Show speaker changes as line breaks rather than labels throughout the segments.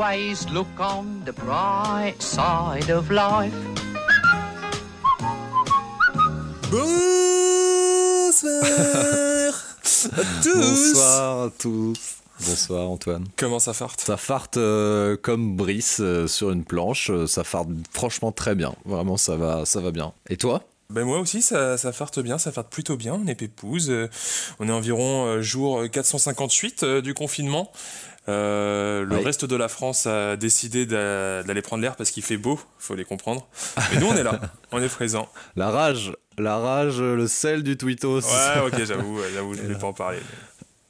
always look on the bright side of life.
Bonsoir à tous
Bonsoir à tous. Bonsoir Antoine.
Comment ça farte?
Ça farte euh, comme Brice euh, sur une planche. euh, Ça farte franchement très bien. Vraiment, ça va, ça va bien. Et toi?
Ben moi aussi, ça, ça farte bien, ça farte plutôt bien, on est pépouze. euh, on est environ euh, jour 458 euh, du confinement. Euh, le
Oui.
reste de la France a décidé d'a- d'aller prendre l'air parce qu'il fait beau, faut les comprendre. Mais nous, on est là, on est présent.
La rage, la rage, le sel du tweetos.
Ouais, ok, j'avoue, je voulais pas en parler.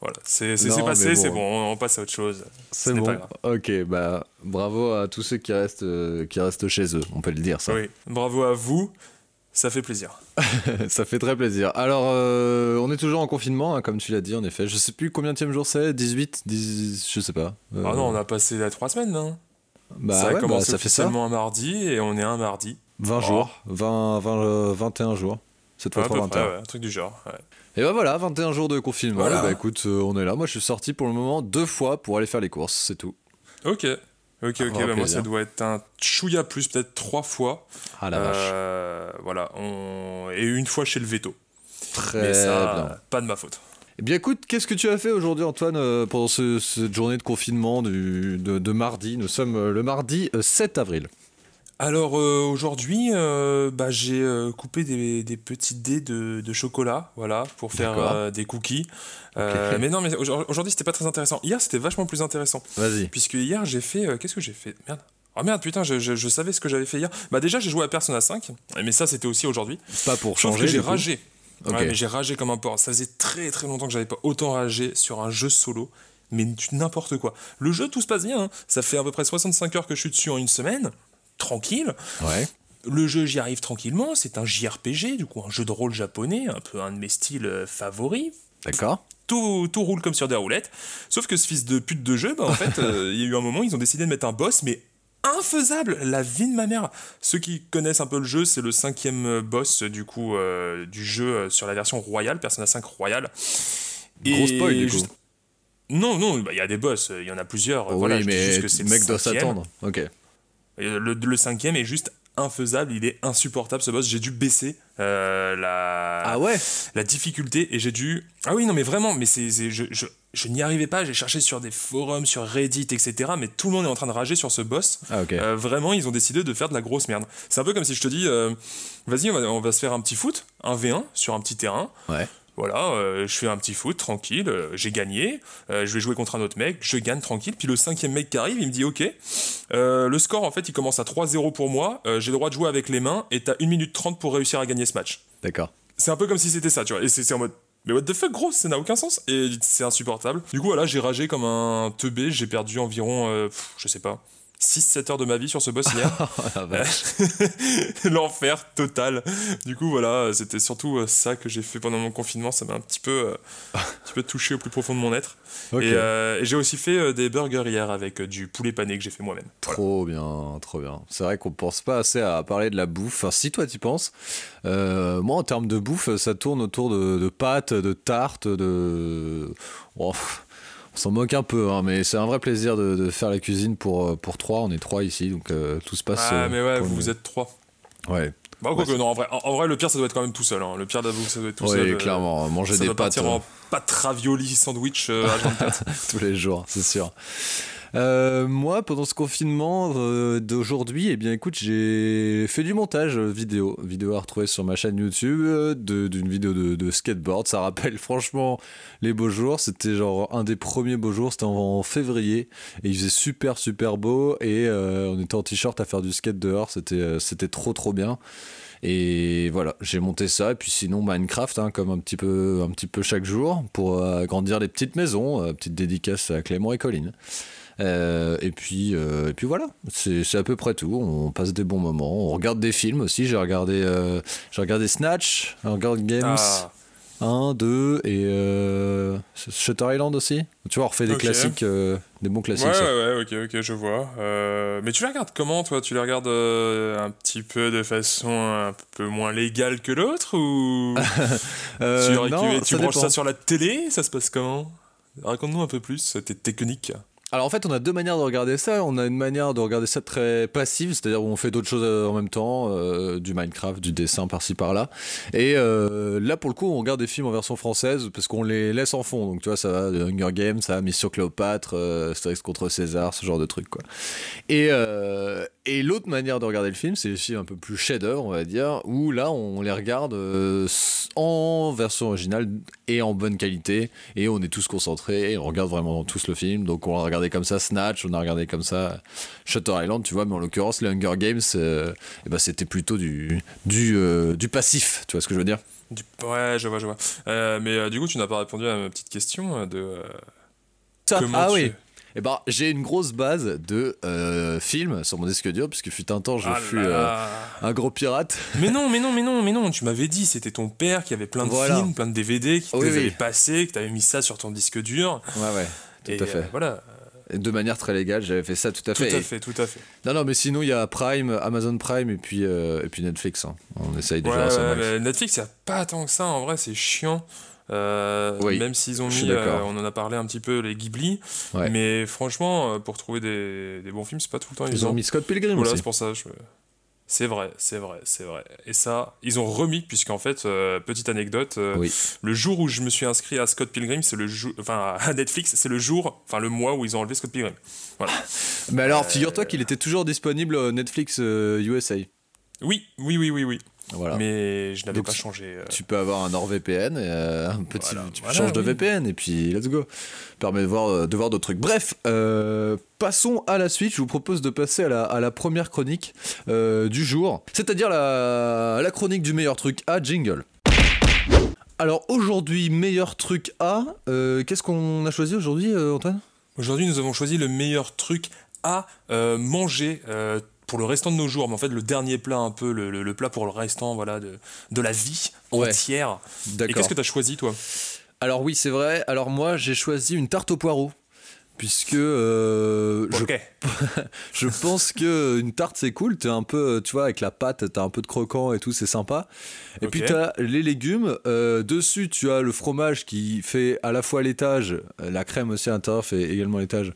Voilà, c'est passé,
bon.
c'est bon, on, on passe à autre chose.
C'est
Ce
bon.
pas grave.
Ok, bah bravo à tous ceux qui restent, euh, qui restent chez eux. On peut le dire ça.
Oui, bravo à vous, ça fait plaisir.
ça fait très plaisir. Alors, euh, on est toujours en confinement, hein, comme tu l'as dit en effet. Je sais plus combien de jour c'est. 18, 10, je sais pas. Euh,
Ah non, on a passé la trois semaines, là.
bah,
ça a
ouais, bah, ça fait
officiellement un mardi et on est un mardi.
20
Oh.
jours, 20, 20, euh, 21 jours. Cette fois
Ouais, à peu
21.
près, ouais, un truc du genre.
Et bah voilà, 21 jours de confinement.
Voilà.
Bah écoute, euh, on est là. Moi, je suis sorti pour le moment deux fois pour aller faire les courses, c'est tout.
Ok. Ok, ok,
Ah,
bah moi ça doit être un chouïa plus, peut-être trois fois.
Ah la vache.
Euh, voilà, on... et une fois chez le veto.
Très
Mais ça,
bien.
pas de ma faute.
Eh bien écoute, qu'est-ce que tu as fait aujourd'hui, Antoine, euh, pendant ce- cette journée de confinement du, de, de mardi? Nous sommes euh, le mardi euh, 7 avril.
Alors euh, aujourd'hui, euh, bah, j'ai euh, coupé des, des petits dés de, de chocolat, voilà, pour faire des cookies. Mais non, mais aujourd- aujourd'hui c'était pas très intéressant. Hier c'était vachement plus intéressant.
Vas-y.
Puisque hier j'ai fait. Qu'est-ce que j'ai fait? Merde. Oh merde, putain, je, je- je savais ce que j'avais fait hier. Bah déjà j'ai joué à Persona 5, mais ça c'était aussi aujourd'hui.
Pas pour changer.
j'ai ragé. Ouais, mais j'ai ragé comme un porc. Ça faisait très très longtemps que j'avais pas autant ragé sur un jeu solo. Mais n'importe quoi. Le jeu, tout se passe bien. hein. Ça fait à peu près 65 heures que je suis dessus en une semaine. Tranquille.
Ouais.
Le jeu, j'y arrive tranquillement. C'est un JRPG, du coup, un jeu de rôle japonais, un peu un de mes styles euh, favoris.
D'accord.
Tout, tout roule comme sur des roulettes. Sauf que ce fils de pute de jeu, bah, en fait, euh, il y a eu un moment, ils ont décidé de mettre un boss, mais infaisable, la vie de ma mère. Ceux qui connaissent un peu le jeu, c'est le cinquième boss du coup euh, du jeu sur la version royale, Persona 5 royale.
Gros spoil, du coup.
Non, non, bah, il y a des boss, il y en a plusieurs.
oui,
voilà, dis
mais le mec doit s'attendre. Ok.
Et Le, le cinquième est juste infaisable, il est insupportable ce boss. J'ai dû baisser euh, la,
Ah ouais
la difficulté et j'ai dû. Ah oui, non, mais vraiment, mais c'est, je, je, je n'y arrivais pas. J'ai cherché sur des forums, sur Reddit, etc. Mais tout le monde est en train de rager sur ce boss.
Ah.
Euh, vraiment, ils ont décidé de faire de la grosse merde. C'est un peu comme si je te dis, euh, vas-y, on va, on va se faire un petit foot, un V1 sur un petit terrain.
Ouais.
Voilà, euh, je fais un petit foot tranquille, euh, j'ai gagné, euh, je vais jouer contre un autre mec, je gagne tranquille, puis le cinquième mec qui arrive, il me dit ok, le score en fait il commence à 3-0 pour moi, j'ai le droit de jouer avec les mains et t'as 1 minute 30 pour réussir à gagner ce match.
D'accord.
C'est un peu comme si c'était ça, tu vois, et c'est en mode mais what the fuck gros, ça n'a aucun sens et c'est insupportable. Du coup voilà, j'ai ragé comme un teubé, j'ai perdu environ, pff, je sais pas, 6-7 heures de ma vie sur ce boss hier.
Oh vache.
L'enfer total. Du coup, voilà, c'était surtout euh, ça que j'ai fait pendant mon confinement. Ça m'a un petit peu, euh, un petit peu touché au plus profond de mon être. Et, euh, et j'ai aussi fait euh, des burgers hier avec euh, du poulet pané que j'ai fait moi-même. Voilà.
Trop bien, trop bien. C'est vrai qu'on pense pas assez à parler de la bouffe. Enfin, si toi tu penses, euh, moi en termes de bouffe, ça tourne autour de, de pâtes, de tartes, de. Oh, s'en moque un peu, hein, mais c'est un vrai plaisir de, de faire la cuisine pour, euh, pour trois. On est trois ici, donc euh, tout se passe.
Ah,
euh,
mais ouais, vous, êtes trois.
Ouais,
Bah, quoi que non, en vrai, en, en vrai, le pire, ça doit être quand même tout seul. hein. Le pire d'avouer que ça doit être tout
Oui,
seul. euh,
clairement. Manger
ça
des
doit
pâtes
partir en pâte ravioli sandwich euh, H24.
tous les jours, c'est sûr. Euh, moi, pendant ce confinement euh, d'aujourd'hui, eh bien, écoute, j'ai fait du montage vidéo, vidéo à retrouver sur ma chaîne YouTube, euh, d'une vidéo de, skateboard. Ça rappelle franchement les beaux jours. C'était genre un des premiers beaux jours. C'était en, février et il faisait super super beau et on était en t-shirt à faire du skate dehors. C'était c'était trop trop bien. Et voilà, j'ai monté ça. Et puis sinon, Minecraft, hein, comme un petit peu, un petit peu chaque jour, pour agrandir les petites maisons. Petite dédicace à Clément et Colline. Euh, et puis, euh, et puis voilà, c'est à peu près tout. On passe des bons moments. On regarde des films aussi. J'ai regardé, euh, regardé Snatch, Hunger Games
Ah,
1, 2 et euh, Shutter Island aussi. Tu vois, on refait des classiques, des bons classiques.
Ouais,
ça.
ouais, ouais, ok, ok, je vois. Mais tu les regardes comment, toi? Tu les regardes un petit peu de façon un peu moins légale que l'autre Ou tu,
non,
tu, tu
ça
branches
dépend.
ça sur la télé? Ça se passe comment? Raconte-nous un peu plus tes techniques.
Alors en fait, on a deux manières de regarder ça. On a une manière de regarder ça très passive, c'est-à-dire où on fait d'autres choses euh, en même temps, euh, du Minecraft, du dessin par-ci par-là. Et euh, là, pour le coup, on regarde des films en version française parce qu'on les laisse en fond. Donc tu vois, ça va de Hunger Games, ça va Mission Cléopâtre, euh, contre César, ce genre de trucs quoi. Et, et l'autre manière de regarder le film, c'est films un peu plus chef-d'œuvre, on va dire, où là, on les regarde euh, en version originale et en bonne qualité, et on est tous concentrés, et on regarde vraiment tous le film. Donc on a regardé comme ça Snatch, on a regardé comme ça Shutter Island, tu vois, mais en l'occurrence, les Hunger Games, euh, eh ben, c'était plutôt du, du, euh, du passif, tu vois ce que je veux dire?
Du- Ouais, je vois, je vois. Mais du coup, tu n'as pas répondu à ma petite question de
Ça,
comment
ah
tu-
oui eh ben, j'ai une grosse base de euh, films sur mon disque dur, puisque fut un temps, je
Ah
fus euh, un gros pirate.
Mais non, mais non, mais non, mais non. Tu m'avais dit, c'était ton père qui avait plein de
Voilà.
films, plein de DVD, qui te
Oui,
les
oui.
avait passés, que t'avais mis ça sur ton disque dur.
Ouais, ouais, tout
et
à fait.
euh, voilà,
de manière très légale, j'avais fait ça tout à
tout
fait.
à
Et-
fait, tout à fait.
Non, non, mais sinon, il y a Prime, Amazon Prime et puis, euh, et puis Netflix. hein. On essaye de
Ouais,
gérer ça.
ouais, Netflix, il n'y a pas tant que ça. En vrai, c'est chiant. Euh,
Oui,
même s'ils ont mis, euh, on en a parlé un petit peu, les Ghibli.
Ouais.
Mais franchement, euh, pour trouver des, des bons films, c'est pas tout le temps
Ils
évident.
ont mis Scott Pilgrim
Voilà,
aussi.
c'est pour ça. je- C'est vrai, c'est vrai, c'est vrai. Et ça, ils ont remis, puisqu'en fait, euh, petite anecdote, euh,
Oui.
le jour où je me suis inscrit à Scott Pilgrim, c'est le jour, enfin à Netflix, c'est le jour, enfin le mois où ils ont enlevé Scott Pilgrim.
Mais alors, figure-toi qu'il était toujours disponible Netflix USA.
Oui, oui, oui, oui, oui.
Voilà.
Mais je n'avais pas changé. euh,
Tu peux avoir un NordVPN, et, euh, un petit,
Voilà,
tu
voilà,
changes de. VPN et puis let's go. Permet de voir, euh, de voir d'autres trucs. Bref, euh, passons à la suite. Je vous propose de passer à la, à la première chronique du jour, c'est-à-dire la, la chronique du meilleur truc à jingle. Alors aujourd'hui, meilleur truc à. Qu'est-ce qu'on a choisi aujourd'hui, Antoine?
Aujourd'hui, nous avons choisi le meilleur truc à manger pour le restant de nos jours. Mais en fait, le dernier plat, un peu, le, le- le plat pour le restant voilà, de, de la vie
Ouais.
entière. Et qu'est-ce que tu as choisi, toi?
Alors oui, c'est vrai. Alors moi, j'ai choisi une tarte au poireau. Puisque euh, je. Je pense que une tarte c'est cool, t'es un peu, tu vois, avec la pâte, t'as un peu de croquant et tout, c'est sympa. Et
Ok.
puis t'as les légumes, euh, dessus tu as le fromage qui fait à la fois l'étage, euh, la crème aussi à l'intérieur fait également l'étage,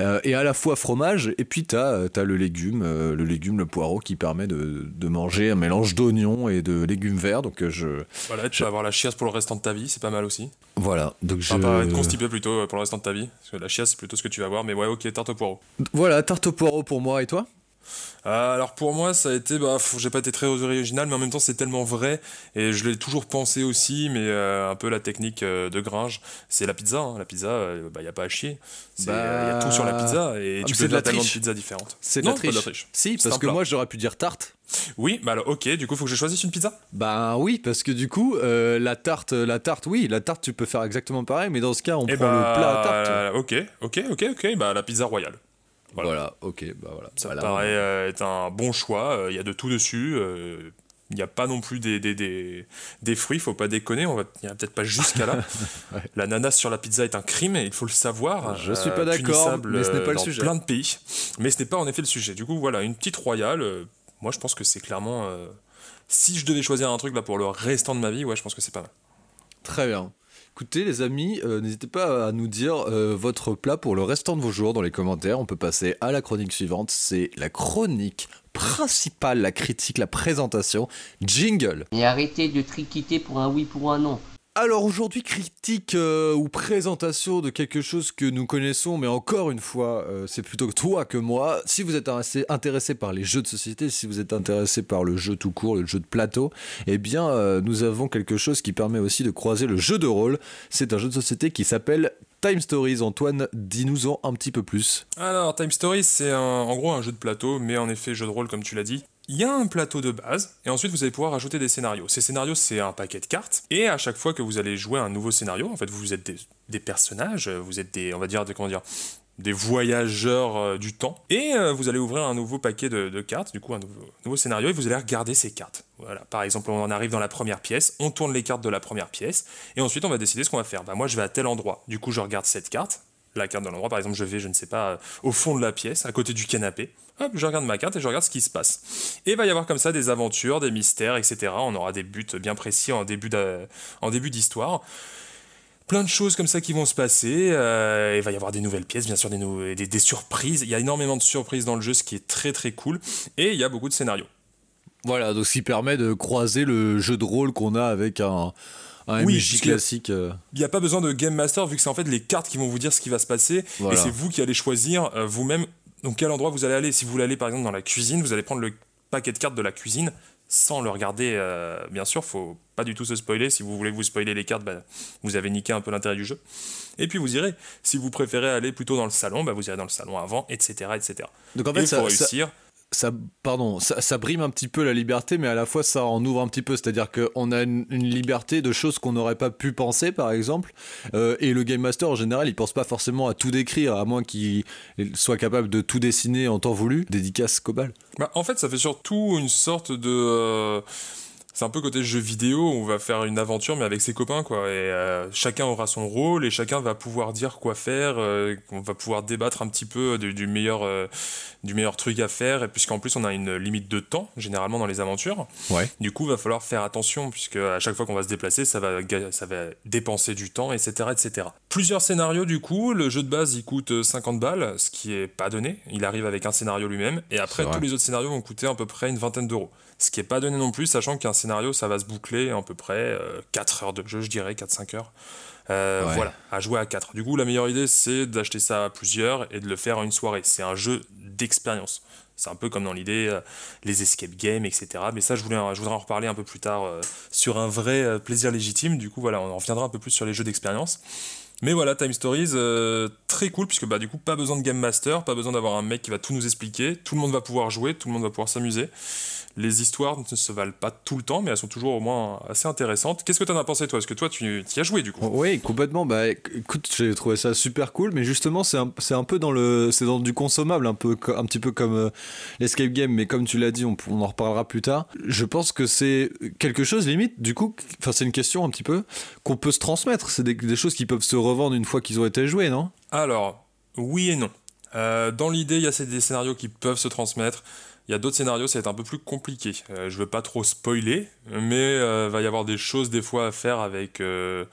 euh, et à la fois fromage. Et puis t'as t'as le légume, le légume, le poireau qui permet de, de manger un mélange d'oignons et de légumes verts. Donc je,
Voilà, tu vas avoir la chiasse pour le restant de ta vie, c'est pas mal aussi.
Voilà, donc je,
Enfin, pas être constipé plutôt euh, pour le restant de ta vie. Parce que la chiasse, c'est plutôt ce que tu vas avoir. Mais ouais, ok, tarte au poireau.
voilà, tarte au poireau pour moi et toi?
Euh, alors pour moi, ça a été, bah, j'ai pas été très original, mais en même temps, c'est tellement vrai, et je l'ai toujours pensé aussi, mais euh, un peu la technique euh, de Gringe, c'est la pizza. hein. La pizza, il bah, y a pas à chier. Il
Bah,
y a tout sur la pizza, et
ah,
tu
c'est de la
tellement de pizzas différentes.
C'est de la
de la
triche. Si, parce que
plat.
moi j'aurais pu dire tarte.
Oui, bah alors ok, du coup, faut que je choisisse une pizza?
Bah oui, parce que du coup, euh, la tarte, la tarte, oui, la tarte, tu peux faire exactement pareil, mais dans ce cas, on
Et
prend
bah,
le plat à tarte.
ok, ok, ok, ok, bah la pizza royale.
Voilà.
voilà.
ok, bah voilà.
Ça
Voilà.
paraît euh, être un bon choix. euh, Il y a de tout dessus. euh, Il n'y a pas non plus des, des, des, des fruits, faut pas déconner, on va peut-être pas jusqu'à là.
Ouais.
L'ananas sur la pizza est un crime, et il faut le savoir.
Je suis pas
euh,
d'accord, mais ce n'est pas
euh,
le sujet.
plein de pays. Mais ce n'est pas en effet le sujet. Du coup, voilà, une petite royale. euh, moi, je pense que c'est clairement. euh, si je devais choisir un truc là pour le restant de ma vie, ouais, je pense que c'est pas mal.
Très bien. Écoutez, les amis, euh, n'hésitez pas à nous dire euh, votre plat pour le restant de vos jours dans les commentaires. On peut passer à la chronique suivante. C'est la chronique principale, la critique, la présentation. Jingle.
Et arrêtez de triquiter pour un oui, pour un non.
Alors aujourd'hui, critique euh, ou présentation de quelque chose que nous connaissons, mais encore une fois, euh, c'est plutôt toi que moi. Si vous êtes intéressé, par les jeux de société, si vous êtes intéressé par le jeu tout court, le jeu de plateau, eh bien, euh, nous avons quelque chose qui permet aussi de croiser le jeu de rôle. C'est un jeu de société qui s'appelle Time Stories. Antoine, dis-nous-en un petit peu plus.
Alors, Time Stories, c'est en gros un jeu de plateau, mais en effet jeu de rôle, comme tu l'as dit. Il y a un plateau de base, et ensuite vous allez pouvoir ajouter des scénarios. Ces scénarios, c'est un paquet de cartes, et à chaque fois que vous allez jouer un nouveau scénario, en fait, vous êtes des, personnages, vous êtes des, on va dire, des, comment des voyageurs euh, du temps, et euh, vous allez ouvrir un nouveau paquet de, cartes, du coup un nouveau, nouveau scénario, et vous allez regarder ces cartes. Voilà, par exemple, on en arrive dans la première pièce, on tourne les cartes de la première pièce, et ensuite on va décider ce qu'on va faire. Bah moi, je vais à tel endroit, du coup je regarde cette carte, la carte de l'endroit. Par exemple, je vais, je ne sais pas, euh, au fond de la pièce, à côté du canapé. Hop, je regarde ma carte et je regarde ce qui se passe. Et il va y avoir comme ça des aventures, des mystères, etc. On aura des buts bien précis en début d'histoire. plein de choses comme ça qui vont se passer. Euh, il va y avoir des nouvelles pièces, bien sûr, des, des, des surprises. Il y a énormément de surprises dans le jeu, ce qui est très très cool. Et il y a beaucoup de scénarios.
Voilà, donc ce qui permet de croiser le jeu de rôle qu'on a avec un, un
Oui,
MJ classique. euh.
Il n'y a pas besoin de Game Master vu que c'est en fait les cartes qui vont vous dire ce qui va se passer
Voilà.
et c'est vous qui allez choisir euh, vous-même donc quel endroit vous allez aller? Si vous voulez aller par exemple dans la cuisine, vous allez prendre le paquet de cartes de la cuisine sans le regarder. euh, bien sûr, faut pas du tout se spoiler. Si vous voulez vous spoiler les cartes, bah, vous avez niqué un peu l'intérêt du jeu. Et puis vous irez. Si vous préférez aller plutôt dans le salon, bah, vous irez dans le salon avant, etc., etc.
Donc en fait,
il
ça,
faut
ça-
réussir.
ça- pardon, ça, ça brime un petit peu la liberté, mais à la fois ça en ouvre un petit peu. C'est-à-dire qu'on a une, une liberté de choses qu'on n'aurait pas pu penser, par exemple. Euh, et le Game Master, en général, il pense pas forcément à tout décrire, à moins qu'il soit capable de tout dessiner en temps voulu. Dédicace Cobal.
Bah, en fait, ça fait surtout une sorte de. euh, c'est un peu côté jeu vidéo, on va faire une aventure mais avec ses copains quoi. Et euh, chacun aura son rôle et chacun va pouvoir dire quoi faire. euh, on va pouvoir débattre un petit peu du, du meilleur, euh, du meilleur truc à faire. Et puisqu'en plus on a une limite de temps généralement dans les aventures.
Ouais.
Du coup, va falloir faire attention puisque à chaque fois qu'on va se déplacer, ça va, ça va dépenser du temps, etc., etc. Plusieurs scénarios du coup. Le jeu de base il coûte 50 balles, ce qui est pas donné. Il arrive avec un scénario lui-même et après tous les autres scénarios vont coûter à peu près une vingtaine d'euros. Ce qui est pas donné non plus, sachant qu'un scénario ça va se boucler à peu près 4 heures de jeu, je dirais 4-5 heures. Euh,
Ouais.
Voilà, à jouer à 4. Du coup, la meilleure idée c'est d'acheter ça à plusieurs et de le faire en une soirée. C'est un jeu d'expérience. C'est un peu comme dans l'idée, euh, les escape games, etc. Mais ça, je, voulais, je voudrais en reparler un peu plus tard euh, sur un vrai euh, plaisir légitime. Du coup, voilà, on en reviendra un peu plus sur les jeux d'expérience. Mais voilà, Time Stories, euh, très cool, puisque bah, du coup, pas besoin de Game Master, pas besoin d'avoir un mec qui va tout nous expliquer. Tout le monde va pouvoir jouer, tout le monde va pouvoir s'amuser. Les histoires ne se valent pas tout le temps, mais elles sont toujours au moins assez intéressantes. Qu'est-ce que tu en as pensé, toi? Parce que toi, tu y as joué, du coup?
Oui, complètement. Bah, écoute, j'ai trouvé ça super cool, mais justement, c'est un, un peu dans le, c'est dans du consommable, un peu, un petit peu comme euh, l'escape game, mais comme tu l'as dit, on, on en reparlera plus tard. Je pense que c'est quelque chose limite, du coup, enfin, c'est une question un petit peu qu'on peut se transmettre. C'est des, des choses qui peuvent se revendre une fois qu'ils ont été joués, non?
Alors, oui et non. Euh, dans l'idée, il y a ces- des scénarios qui peuvent se transmettre. Il y a d'autres scénarios, ça va être un peu plus compliqué. Euh, je veux pas trop spoiler, mais euh, va y avoir des choses des fois à faire avec euh,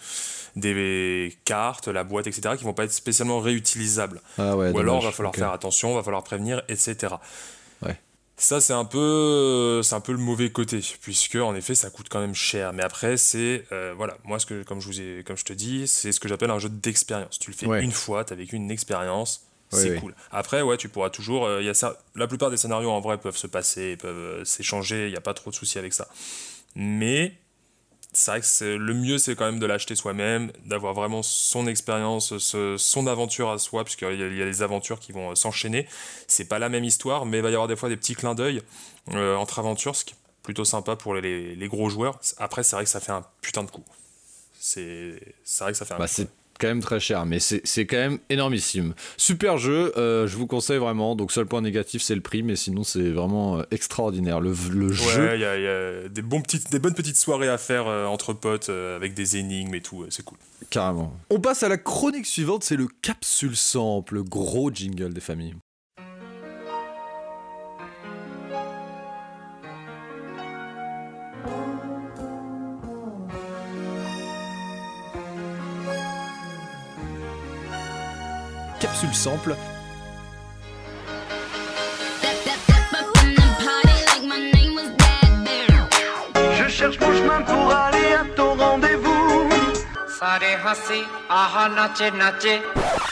des cartes, la boîte, etc., qui vont pas être spécialement réutilisables.
Ah ouais.
Ou alors,
dommage.
va falloir faire attention, va falloir prévenir, etc.
Ouais.
Ça, c'est un peu, c'est un peu le mauvais côté, puisque en effet, ça coûte quand même cher. Mais après, c'est, euh, voilà, moi, ce que, comme je vous ai, comme je te dis, c'est ce que j'appelle un jeu d'expérience. Tu le fais
Ouais.
une fois, t'as vécu une expérience, c'est cool. Après, ouais, tu pourras toujours, euh, y a ça, la plupart des scénarios en vrai peuvent se passer, peuvent euh, s'échanger, il n'y a pas trop de soucis avec ça. Mais c'est vrai que c'est- le mieux, c'est quand même de l'acheter soi-même, d'avoir vraiment son expérience, ce- son aventure à soi, puisqu'il y, a- il y a les aventures qui vont euh, s'enchaîner. C'est pas la même histoire, mais il va y avoir des fois des petits clins d'œil euh, entre aventures, ce qui est plutôt sympa pour les, les gros joueurs. Après, c'est vrai que ça fait un putain de coup. C'est c'est vrai que ça fait un
Bah,
coup.
c'est quand même très cher, mais c'est c'est quand même énormissime. Super jeu, euh, je vous conseille vraiment. Donc, seul point négatif, c'est le prix, mais sinon, c'est vraiment euh, extraordinaire. Le, le jeu.
Ouais, il y a, il y a des, bons petites, des bonnes petites soirées à faire euh, entre potes euh, avec des énigmes et tout, euh, c'est cool.
Carrément. On passe à la chronique suivante, c'est le capsule sample, le gros jingle des familles.
Je cherche mon chemin pour aller à ton rendez-vous.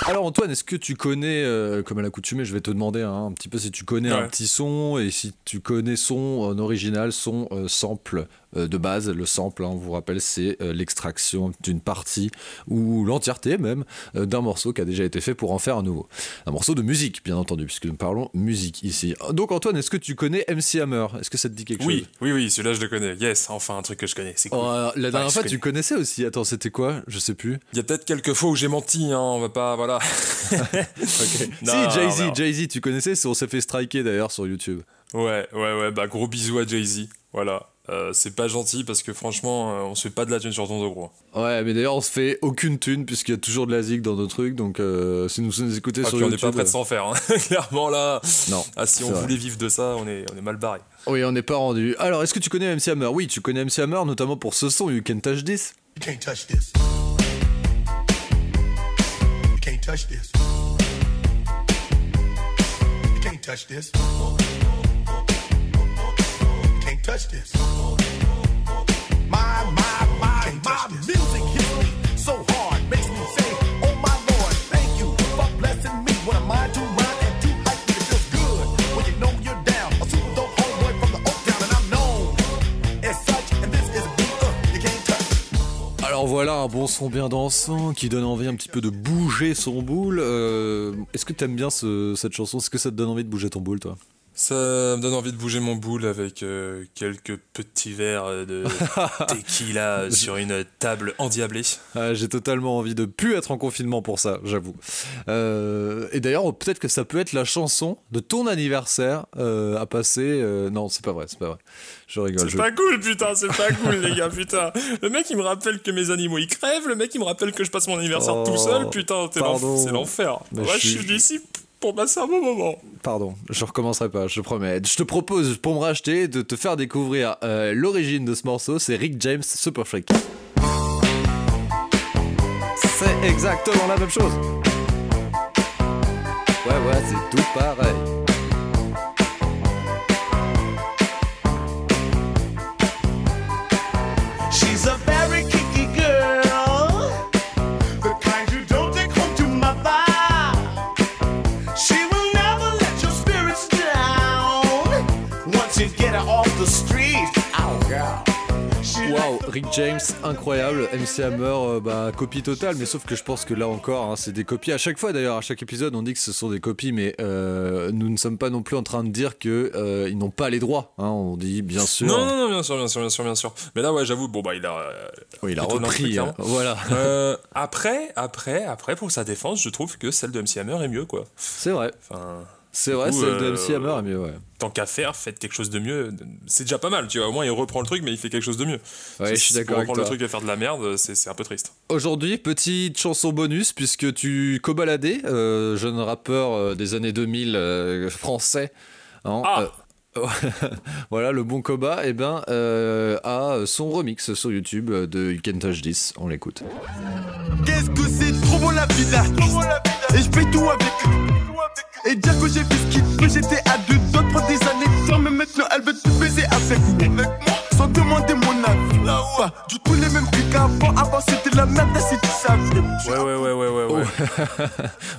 Alors Antoine, est-ce que tu connais, euh, comme à l'accoutumée, je vais te demander hein, un petit peu si tu connais un petit son et si tu connais son original, son euh, sample de base. Le sample, hein, on vous rappelle, c'est euh, l'extraction d'une partie ou l'entièreté même euh, d'un morceau qui a déjà été fait pour en faire un nouveau. Un morceau de musique, bien entendu, puisque nous parlons musique ici. Donc Antoine, est-ce que tu connais MC Hammer? Est-ce que ça te dit quelque
Oui,
chose?
oui, oui, celui-là je le connais. Yes, enfin un truc que je connais, c'est cool.
Oh, euh, la dernière fois,
connais.
tu connaissais aussi. Attends, c'était quoi? Je sais plus.
Il y a peut-être quelques fois où j'ai menti, hein, on va pas, voilà.
si,
Non,
Jay-Z,
non, non.
Jay-Z, tu connaissais On s'est fait striker d'ailleurs sur YouTube.
Ouais, ouais, ouais, bah gros bisous à Jay-Z, voilà. Euh, c'est pas gentil parce que franchement, euh, on se fait pas de la thune sur ton dos, gros.
Ouais, mais d'ailleurs, on se fait aucune thune puisqu'il y a toujours de la zig dans nos trucs. Donc, euh, si nous nous écoutez
Ah,
sur
puis on n'est
YouTube,
pas prêt de s'en faire, hein. clairement là.
non.
Ah, si on
vrai.
voulait vivre de ça, on est, on est mal barré.
Oui, on n'est pas rendu. Alors, est-ce que tu connais MC Hammer? Oui, tu connais MC Hammer, notamment pour ce son You Can Touch This.
You can't touch this. touch this. You can't touch this. You can't touch this. My, my, my, my music hits me so hard, makes me say, Oh my Lord, thank you for blessing me. What am I to rhyme and to hype me? It feels good when you know you're down. A super dope homeboy from the Oak Town, and I'm known as such. And this is a beat uh, you can't touch.
Alors voilà un bon son bien dansant qui donne envie un petit peu de bouger son boule. Euh, Est-ce que t'aimes bien ce- cette chanson? Est-ce que ça te donne envie de bouger ton boule, toi?
Ça me donne envie de bouger mon boule avec euh, quelques petits verres de tequila sur une table endiablée.
Ah, J'ai totalement envie de plus être en confinement pour ça, j'avoue. Euh, et d'ailleurs, peut-être que ça peut être la chanson de ton anniversaire euh, à passer. non, c'est pas vrai, c'est pas vrai. Je rigole.
C'est pas cool, putain, c'est pas cool, les gars, putain. Le mec, il me rappelle que mes animaux, ils crèvent. Le mec, il me rappelle que je passe mon anniversaire
Oh,
tout seul. Putain, c'est l'enfer. Moi,
je suis-
suis ici pour passer un bon moment.
Pardon, je recommencerai pas, je promets. Je te propose, pour me racheter, de te faire découvrir euh, l'origine de ce morceau. C'est Rick James Super Freak. C'est exactement la même chose. Ouais, ouais, c'est tout pareil. Rick James, incroyable. MC Hammer, euh, bah, copie totale, mais sauf que je pense que là encore, hein, c'est des copies. À chaque fois d'ailleurs, à chaque épisode, on dit que ce sont des copies, mais euh, nous ne sommes pas non plus en train de dire que euh, ils n'ont pas les droits. hein. on dit bien sûr.
Non, non, non, bien sûr, bien sûr, bien sûr, bien sûr. Mais là, ouais, j'avoue, bon, bah, il a.
Oui, il a repris. hein. Voilà,
après, après, après, pour sa défense, je trouve que celle de MC Hammer est mieux, quoi.
c'est vrai.
Enfin,
C'est vrai,
coup,
celle de
euh,
MC Hammer est mieux, ouais.
tant qu'à faire, faites quelque chose de mieux. C'est déjà pas mal, tu vois. Au moins, il reprend le truc, mais il fait quelque chose de mieux.
Ouais, je suis
Si
d'accord
reprendre le truc et faire de la merde, c'est c'est un peu triste.
Aujourd'hui, petite chanson bonus, puisque tu cobaladais, euh, jeune rappeur euh, des années 2000 euh, français. hein,
Ah
euh, voilà, le bon Koba, eh ben, euh, a son remix sur YouTube de You Can Touch This. On l'écoute.
Qu'est-ce que c'est trop bon la vie là Et je paye tout avec Et dire que j'ai fait ce qu'il peut J'étais à deux doigts prendre des années de temps Mais maintenant elle veut tout baiser avec moi Sans demander mon avis Pas du tout les mêmes prix qu'avant Avant c'était la merde là si tu savais
Ouais, ouais, ouais, ouais, ouais, ouais.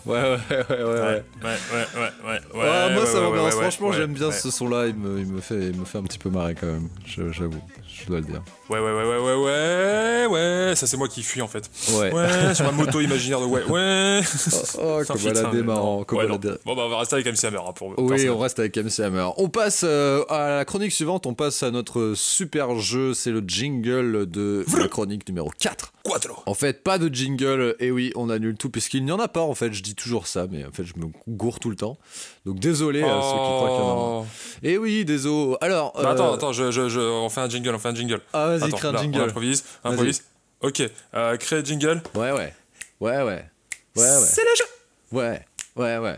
Ouais, ouais, ouais, ouais.
Ouais, ouais, ouais, ouais, ouais, ouais.
Ouais, moi
ouais,
ça
ouais,
m'ambiance.
ouais,
Franchement,
ouais,
j'aime bien
ouais.
ce son-là. Il me, il, me fait, il me fait un petit peu marrer quand même. J'avoue, je dois le dire.
Ouais, ouais, ouais, ouais, ouais, ouais, ouais. Ça, c'est moi qui fuis en fait.
Ouais.
Ouais, sur ma moto imaginaire de ouais, ouais.
Oh,
Sans
Kobaladé
filtre, hein, Bon, bah, on va rester avec MC Hammer hein, pour.
Oui, on reste avec MC Hammer. On passe euh, à la chronique suivante. On passe à notre super jeu. C'est le jingle de la chronique numéro 4.
Quattro.
En fait, pas de jingle. Et oui, on annule tout puisqu'il n'y en a pas. En fait, je dis toujours ça, mais en fait, je me gourre tout le temps. Donc désolé à ceux qui croient qu'il y en a.
Oh.
Et oui, désolé. Alors.
Bah, attends,
euh,
attends, je, je, je, on fait un jingle, on fait un jingle.
Ah, vas-y, crée un
là,
jingle.
On improvise, improvise. Ok, euh, crée jingle.
Ouais, ouais. Ouais, ouais. Ouais, ouais.
C'est le jeu.
Ouais, ouais, ouais.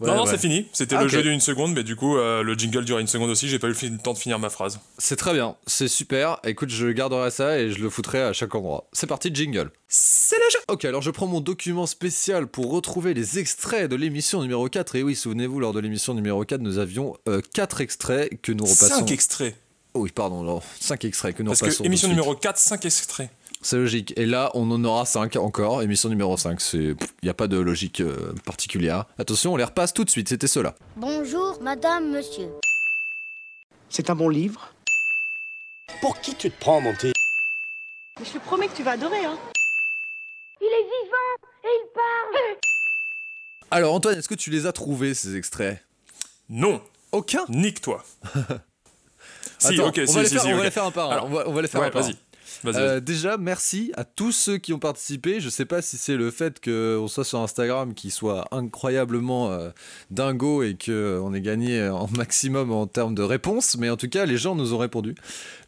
Ouais,
non, non,
ouais.
c'est fini. C'était
Ah,
le jeu d'une seconde, mais du coup, euh, le jingle dure une seconde aussi. J'ai pas eu le temps de finir ma phrase.
C'est très bien, c'est super. Écoute, je garderai ça et je le foutrai à chaque endroit. C'est parti, jingle.
C'est le jeu.
Ok, alors je prends mon document spécial pour retrouver les extraits de l'émission numéro 4. Et oui, souvenez-vous, lors de l'émission numéro 4, nous avions 4 extraits que nous repassons.
5 extraits.
Oh oui, pardon, 5 extraits que nous
Parce
repassons.
que émission numéro 4, 5 extraits.
C'est logique. Et là, on en aura 5 encore. Émission numéro 5. Il n'y a pas de logique euh, particulière. Attention, on les repasse tout de suite. C'était cela.
Bonjour, madame, monsieur.
C'est un bon livre?
Pour qui tu te prends, mon petit?
Mais je te promets que tu vas adorer, hein
Il est vivant et il parle.
Alors, Antoine, est-ce que tu les as trouvés, ces extraits?
Non,
Aucun?
Nique-toi. si,
Attends,
ok,
on
si,
va les
si,
faire,
si,
on va les faire un par un.
Alors,
on, va, on va les faire
ouais,
un par un. Euh, déjà, merci à tous ceux qui ont participé. Je sais pas si c'est le fait qu'on soit sur Instagram qui soit incroyablement euh, dingo et qu'on ait gagné en maximum en termes de réponses, mais en tout cas, les gens nous ont répondu.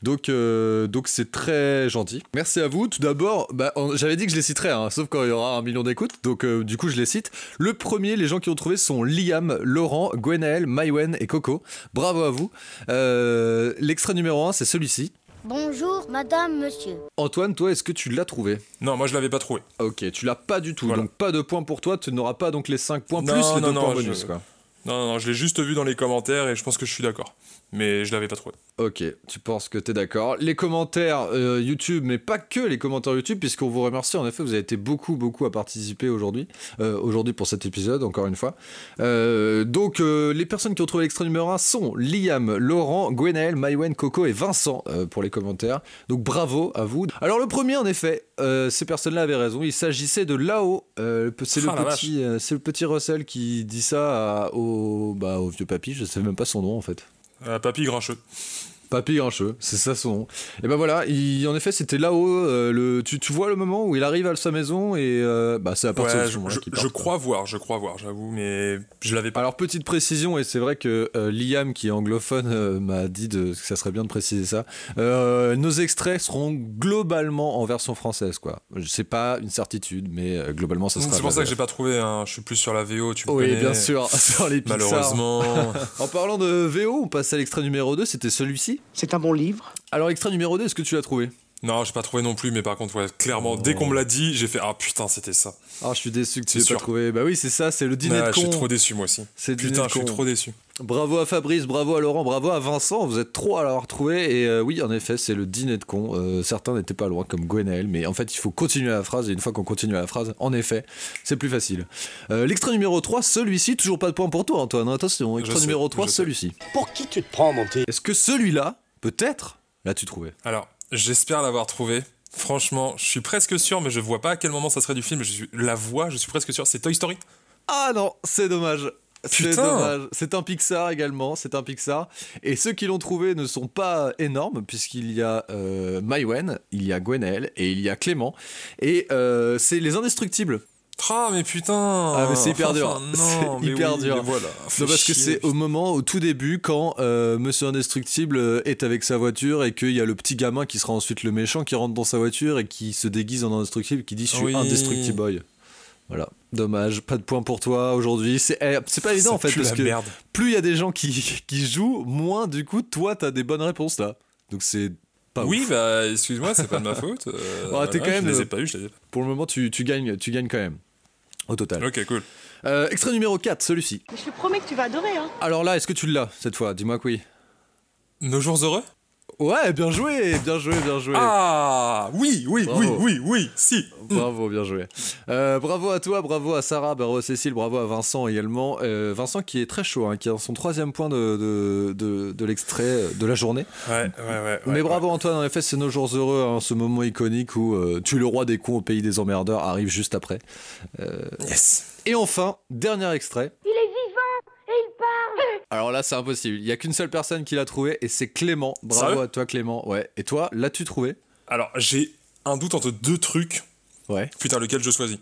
Donc, euh, donc c'est très gentil. Merci à vous. Tout d'abord, bah, j'avais dit que je les citerais, hein, sauf quand il y aura un million d'écoutes. Donc, euh, du coup, je les cite. Le premier, les gens qui ont trouvé sont Liam, Laurent, Gwenaël, Maïwen et Coco. Bravo à vous. Euh, L'extrait numéro 1, c'est celui-ci.
Bonjour, madame, monsieur.
Antoine, toi, est-ce que tu l'as trouvé?
Non, moi je l'avais pas trouvé.
Ok, tu l'as pas du tout.
Voilà.
Donc pas de points pour toi. Tu n'auras pas donc les 5 points
Non,
plus les
non,
2
non,
points
je-
bonus. Quoi.
Non, non, non, je l'ai juste vu dans les commentaires et je pense que je suis d'accord. Mais je l'avais pas trouvé.
Ok, tu penses que t'es d'accord. Les commentaires euh, YouTube, mais pas que les commentaires YouTube, puisqu'on vous remercie. En effet, vous avez été beaucoup, beaucoup à participer aujourd'hui. Euh, aujourd'hui pour cet épisode, encore une fois. Euh, donc, les personnes qui ont trouvé l'extrait numéro 1 sont Liam, Laurent, Gwenaël, Maïwen, Coco et Vincent pour les commentaires. Donc, bravo à vous. Alors, le premier, en effet, euh, ces personnes-là avaient raison. Il s'agissait de Lao. Euh, c'est le,
Ah,
petit, euh, c'est le petit Russell qui dit ça à- au, bah, au vieux papy. Je sais même pas son nom, en fait.
Euh, papy grincheux.
Papy Grincheux, c'est ça son nom. Et ben voilà, il, en effet, c'était là-haut. euh, le, tu, tu vois le moment où il arrive à sa maison et euh, bah, c'est à partir
Ouais,
de ce moment-là
je- je
part.
crois voir, je crois voir, j'avoue, mais je l'avais pas.
Alors petite précision et c'est vrai que euh, Liam qui est anglophone m'a dit de, que ça serait bien de préciser ça. Nos extraits seront globalement en version française quoi. C'est pas une certitude mais globalement ça sera.
C'est pour ça que j'ai pas trouvé. hein. Je suis plus sur la VO, tu
Oui
connais.
bien sûr sur les Pixar.
Malheureusement.
En parlant de VO, on passe à l'extrait numéro 2, c'était celui-ci.
C'est un bon livre?
Alors extrait numéro 2, est-ce que tu l'as trouvé?
Non, j'ai pas trouvé non plus, mais par contre, ouais, clairement, dès qu'on me l'a dit, j'ai fait Ah putain, c'était ça.
Ah, je suis déçu que tu l'aies pas trouvé. Bah oui, c'est ça, c'est le dîner
Ah,
de
je suis
con.
trop déçu, moi aussi.
C'est le dîner
Putain,
de
je suis
con.
trop déçu.
Bravo à Fabrice, bravo à Laurent, bravo à Vincent. Vous êtes trois à l'avoir trouvé. Et euh, oui, en effet, c'est le dîner de con. Euh, certains n'étaient pas loin, comme Gwenaël. Mais en fait, il faut continuer la phrase. Et une fois qu'on continue la phrase, en effet, c'est plus facile. Euh, L'extrait numéro 3, celui-ci, toujours pas de point pour toi, Antoine. Attention, extrait numéro 3,
je sais.
celui-ci.
Pour qui tu te prends, mon thé
Est-ce que celui-là, peut-être, l'as-tu trouvé?
Alors, j'espère l'avoir trouvé. Franchement, je suis presque sûr, mais je vois pas à quel moment ça serait du film. Je suis... La voix, je suis presque sûr. C'est Toy Story
Ah non, c'est dommage. C'est dommage. C'est un Pixar également, c'est un Pixar. Et ceux qui l'ont trouvé ne sont pas énormes, puisqu'il y a euh, Maïwen, il y a Gwenaël et il y a Clément. Et euh, c'est les indestructibles.
Ah, mais putain
Ah, mais c'est hyper dur. C'est hyper
oui,
dur.
mais voilà.
Non, parce que c'est au moment, au tout début, quand euh, Monsieur Indestructible euh, est avec sa voiture et qu'il y a le petit gamin qui sera ensuite le méchant qui rentre dans sa voiture et qui se déguise en indestructible, qui dit Je suis
Oui.
Indestructible Boy. Voilà, dommage, pas de point pour toi aujourd'hui. C'est eh, pas évident en fait, parce que
merde.
plus il y a des gens qui, qui jouent, moins du coup, toi t'as des bonnes réponses là. Donc c'est pas
Oui,
ouf.
bah, excuse-moi, c'est pas de ma faute. Euh,
t'es
voilà,
quand même,
Je les
euh,
ai pas eu, je les ai pas.
Pour le moment, tu, tu gagnes, tu gagnes quand même. Au total.
Ok, cool.
Euh, extrait numéro 4, celui-ci.
Mais je te promets que tu vas adorer, hein.
Alors là, est-ce que tu l'as cette fois? Dis-moi que oui.
Nos jours heureux?
Ouais, bien joué, bien joué, bien joué.
Ah Oui, oui,
Bravo.
oui, oui, oui, si
Bravo, bien joué. Euh, bravo à toi, bravo à Sarah, bravo à Cécile, bravo à Vincent également. Euh, Vincent qui est très chaud, hein, qui a son troisième point de, de, de, de l'extrait de la journée.
Ouais, ouais, ouais. ouais,
Mais bravo Antoine, en effet, c'est nos jours heureux, hein, ce moment iconique où euh, Tu es le roi des cons au pays des emmerdeurs arrive juste après. Euh.
Yes
Et enfin, dernier extrait.
Il est
Alors là, c'est impossible. Il y a qu'une seule personne qui l'a trouvé et c'est Clément. Bravo à toi, Clément. Ouais. Et toi, l'as-tu trouvé?
Alors, j'ai un doute entre deux trucs.
Ouais.
Putain, lequel je choisis?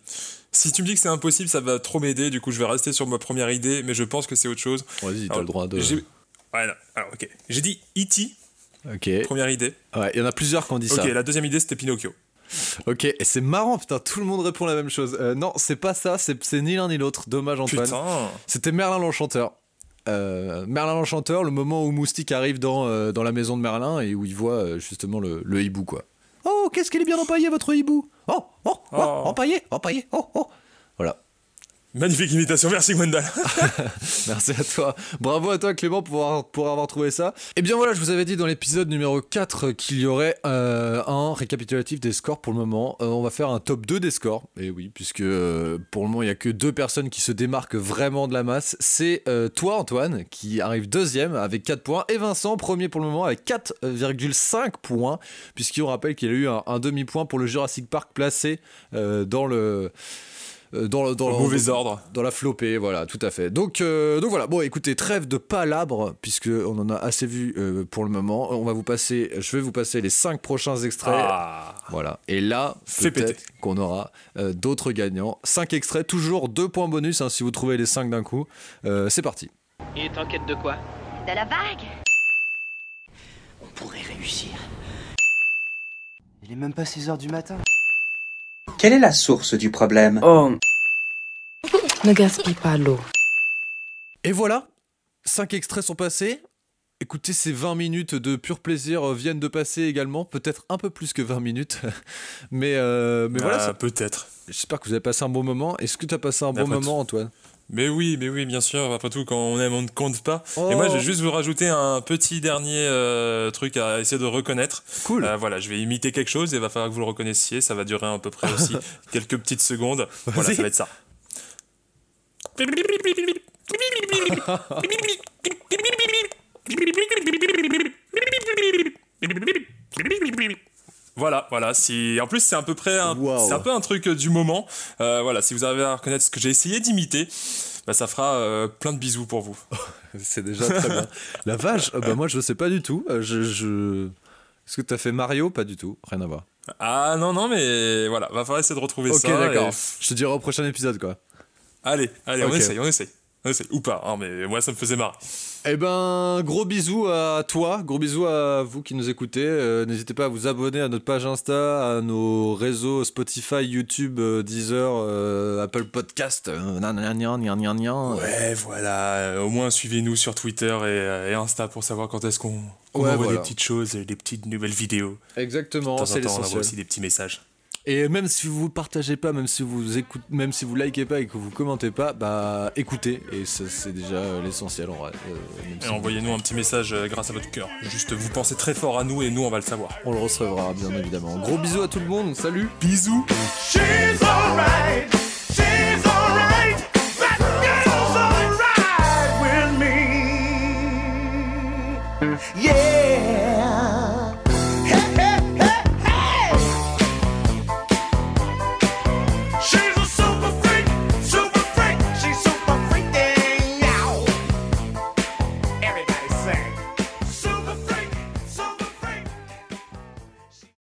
Si tu me dis que c'est impossible, ça va trop m'aider. Du coup, je vais rester sur ma première idée, mais je pense que c'est autre chose.
Vas-y, t'as le droit de.
Ouais, non. Alors, ok. J'ai dit E.T.,
Ok.
première idée.
Ouais, il y en a plusieurs qui ont dit
Ok,
ça.
la deuxième idée, c'était Pinocchio.
Ok, et c'est marrant, putain, tout le monde répond la même chose. Euh, non, c'est pas ça, c'est c'est ni l'un ni l'autre. Dommage, Antoine.
Putain
C'était Merlin l'Enchanteur. Euh, Merlin l'Enchanteur, le moment où Moustique arrive dans, euh, dans la maison de Merlin et où il voit euh, justement le, le hibou, quoi. Oh, qu'est-ce qu'il est bien empaillé, votre hibou Oh, oh, oh,
Oh.
empaillé, empaillé, oh, oh. Voilà.
Magnifique imitation, merci Gwendal.
Merci à toi. Bravo à toi Clément pour avoir, pour avoir trouvé ça. Et bien voilà, je vous avais dit dans l'épisode numéro 4 qu'il y aurait euh, un récapitulatif des scores pour le moment. Euh, on va faire un top 2 des scores. Et oui, puisque euh, pour le moment il n'y a que deux personnes qui se démarquent vraiment de la masse. C'est toi Antoine qui arrive deuxième avec 4 points et Vincent premier pour le moment avec 4,5 points. Puisqu'on rappelle qu'il a eu un, demi-point pour le Jurassic Park placé dans le... euh, Dans, le- dans
Au
le-
mauvais ordre.
dans la flopée, voilà, tout à fait. Donc, euh, donc voilà, bon, écoutez, trêve de palabres, puisque on en a assez vu euh, pour le moment. On va vous passer, je vais vous passer les cinq prochains extraits.
Ah
Voilà. Et là, peut-être qu'on aura euh, d'autres gagnants. Cinq extraits, toujours deux points bonus hein, si vous trouvez les cinq d'un coup. Euh, c'est parti.
Il est en quête de quoi?
De la vague.
On pourrait réussir.
Il est même pas 6 heures du matin.
Quelle est la source du problème?
Oh,
Ne gaspille pas l'eau.
Et voilà, cinq extraits sont passés. écoutez, ces 20 minutes de pur plaisir euh, viennent de passer également, peut-être un peu plus que 20 minutes, mais, euh, mais voilà.
Ah,
ça-
peut-être.
J'espère que vous avez passé un bon moment. Est-ce que tu as passé un bon
Après
moment, Antoine?
Mais oui, mais oui, bien sûr. Après tout, quand on aime, on ne compte pas.
Oh.
Et moi, je vais juste vous rajouter un petit dernier euh, truc à essayer de reconnaître.
Cool.
Euh, voilà, je vais imiter quelque chose et il va falloir que vous le reconnaissiez. Ça va durer à peu près aussi quelques petites secondes. Voilà, ça va être ça. Voilà, voilà. Si, en plus, c'est à peu près un,
Wow.
c'est un peu un truc euh, du moment. Euh, voilà, si vous arrivez à reconnaître ce que j'ai essayé d'imiter, bah, ça fera euh, plein de bisous pour vous.
C'est déjà très bien. La vache, euh, bah moi je sais pas du tout. Je, je... Est-ce que tu as fait Mario? Pas du tout, rien à voir.
Ah non, non, mais voilà, va falloir essayer de retrouver
Ok,
ça.
d'accord.
et-
Je te dirai au prochain épisode quoi.
Allez, allez,
Ok.
on essaye, on essaye. Ou pas, hein, mais moi ça me faisait marrer.
Eh ben, gros bisous à toi, gros bisous à vous qui nous écoutez. Euh, N'hésitez pas à vous abonner à notre page Insta, à nos réseaux Spotify, YouTube, euh, Deezer, euh, Apple Podcast.
Ouais, voilà. au moins suivez-nous sur Twitter et, et Insta pour savoir quand est-ce qu'on
Ouais,
envoie
voilà.
des petites choses, des petites nouvelles vidéos.
Exactement, c'est
en temps, on envoie
l'essentiel.
aussi des petits messages.
Et même si vous partagez pas, même si vous écoutez, même si vous likez pas et que vous commentez pas, bah écoutez et ça, c'est déjà euh, l'essentiel en vrai. Euh, même
Et
si
envoyez-nous un petit message euh, grâce à votre cœur. Juste, vous pensez très fort à nous et nous, on va le savoir.
on le recevra bien évidemment. Gros bisous à tout le monde, salut.
Bisous.
She's alright.